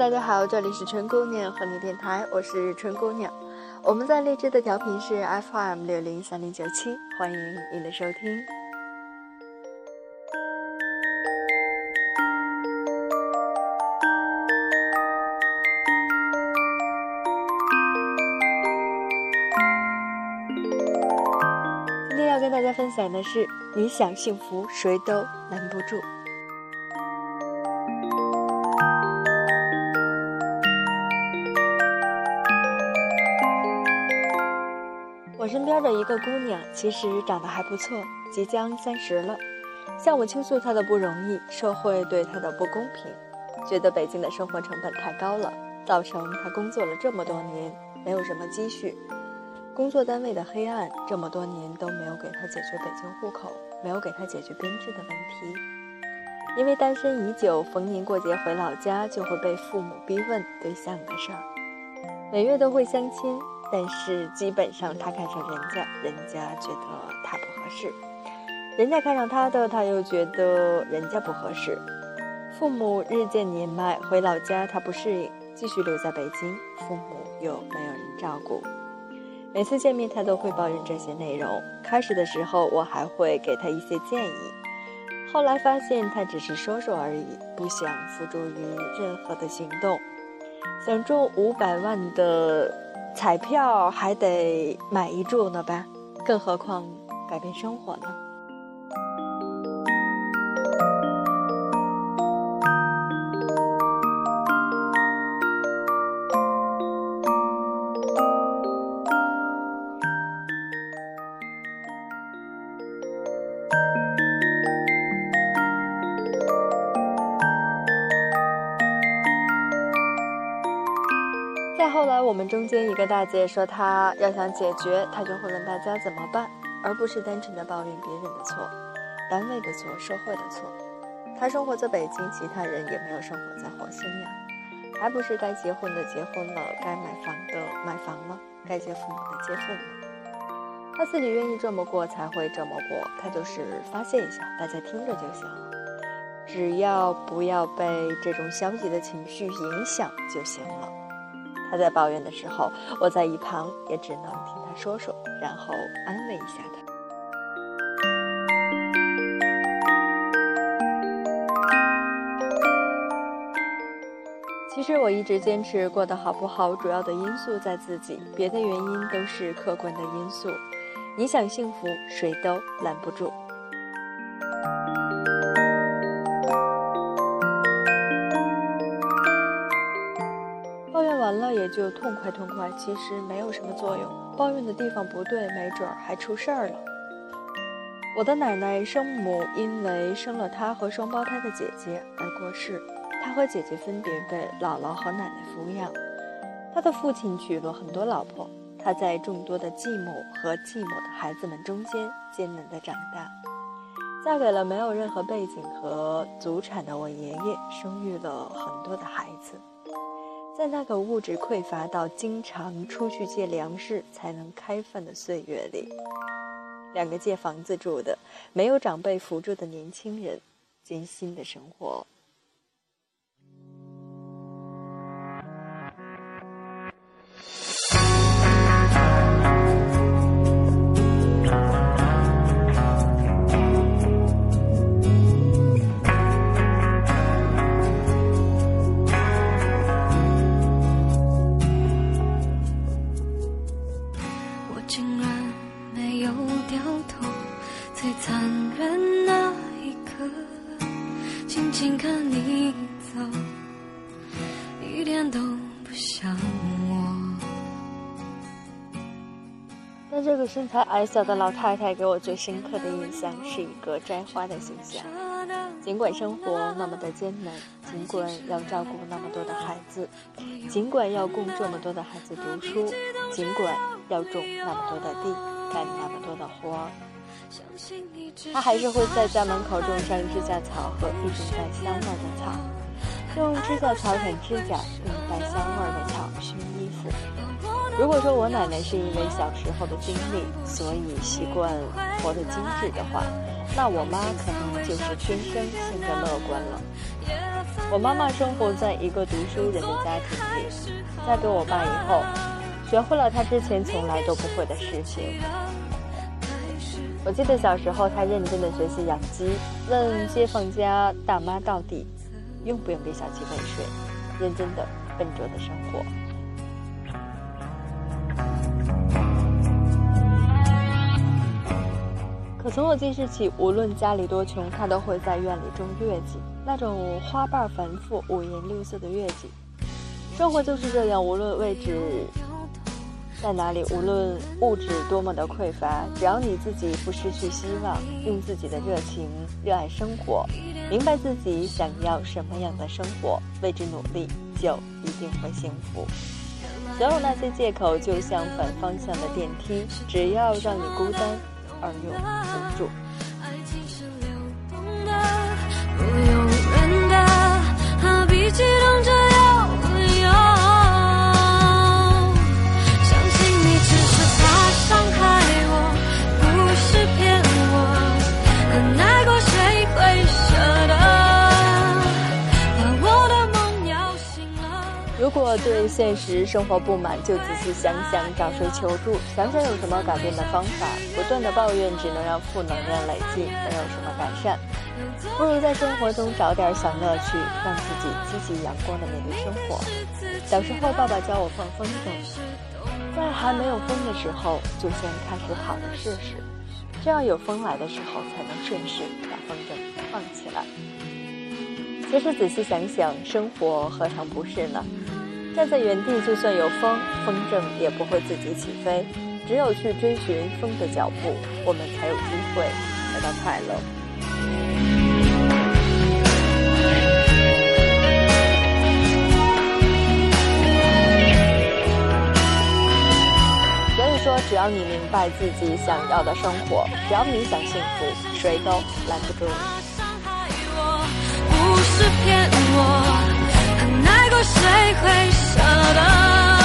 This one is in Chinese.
大家好，这里是春姑娘和你电台，我是春姑娘。我们在荔枝的调频是 FM 六零三零九七，欢迎您的收听。今天要跟大家分享的是，你想幸福，谁都拦不住。身边的一个姑娘，其实长得还不错，即将三十了，向我倾诉她的不容易，社会对她的不公平，觉得北京的生活成本太高了，造成她工作了这么多年没有什么积蓄，工作单位的黑暗这么多年都没有给她解决北京户口，没有给她解决编制的问题，因为单身已久，逢年过节回老家就会被父母逼问对象的事儿，每月都会相亲。但是基本上，他看上人家，人家觉得他不合适；人家看上他的，他又觉得人家不合适。父母日渐年迈，回老家他不适应，继续留在北京，父母又没有人照顾。每次见面，他都会抱怨这些内容。开始的时候，我还会给他一些建议，后来发现他只是说说而已，不想付诸于任何的行动。想中五百万的。彩票还得买一注呢吧，更何况改变生活呢？后来我们中间一个大姐说，她要想解决，她就会问大家怎么办，而不是单纯的抱怨别人的错、单位的错、社会的错。她生活在北京，其他人也没有生活在火星呀，还不是该结婚的结婚了，该买房的买房了，该接父母的接父母。她自己愿意这么过，才会这么过。她就是发泄一下，大家听着就行了，只要不要被这种消极的情绪影响就行了。他在抱怨的时候，我在一旁也只能听他说说，然后安慰一下他。其实我一直坚持过得好不好，主要的因素在自己，别的原因都是客观的因素。你想幸福，谁都拦不住。完了也就痛快痛快，其实没有什么作用。抱怨的地方不对，没准儿还出事儿了。我的奶奶生母因为生了她和双胞胎的姐姐而过世，她和姐姐分别被姥姥和奶奶抚养。她的父亲娶了很多老婆，她在众多的继母和继母的孩子们中间艰难地长大，嫁给了没有任何背景和祖产的我爷爷，生育了很多的孩子。在那个物质匮乏到经常出去借粮食才能开饭的岁月里，两个借房子住的、没有长辈扶助的年轻人，艰辛的生活。这个身材矮小的老太太给我最深刻的印象是一个摘花的形象。尽管生活那么的艰难，尽管要照顾那么多的孩子，尽管要供这么多的孩子读书，尽管要种那么多的地，干那么多的活，她还是会在家门口种上指甲草和一种带香味的草，用指甲草剪指甲，用带香味的草。如果说我奶奶是因为小时候的经历，所以习惯活得精致的话，那我妈可能就是天生性格乐观了。我妈妈生活在一个读书人的家庭里，嫁给我爸以后，学会了她之前从来都不会的事情。我记得小时候，她认真的学习养鸡，问街坊家大妈到底用不用给小鸡喂水，认真的、笨拙的生活。可从我记事起，无论家里多穷，他都会在院里种月季。那种花瓣繁复、五颜六色的月季，生活就是这样。无论位置在哪里，无论物质多么的匮乏，只要你自己不失去希望，用自己的热情热爱生活，明白自己想要什么样的生活，为之努力，就一定会幸福。所有那些借口就像反方向的电梯，只要让你孤单而又无助。如果对现实生活不满，就仔细想想找谁求助，想想有什么改变的方法。不断的抱怨只能让负能量累积，没有什么改善？不如在生活中找点小乐趣，让自己积极阳光的面对生活。小时候，爸爸教我放风筝，在还没有风的时候，就先开始跑着试试，这样有风来的时候才能顺势把风筝放起来。其实仔细想想，生活何尝不是呢？站在原地，就算有风，风筝也不会自己起飞。只有去追寻风的脚步，我们才有机会得到快乐。所以说只要你明白自己想要的生活，只要你想幸福，谁都拦不住你。谁会舍得？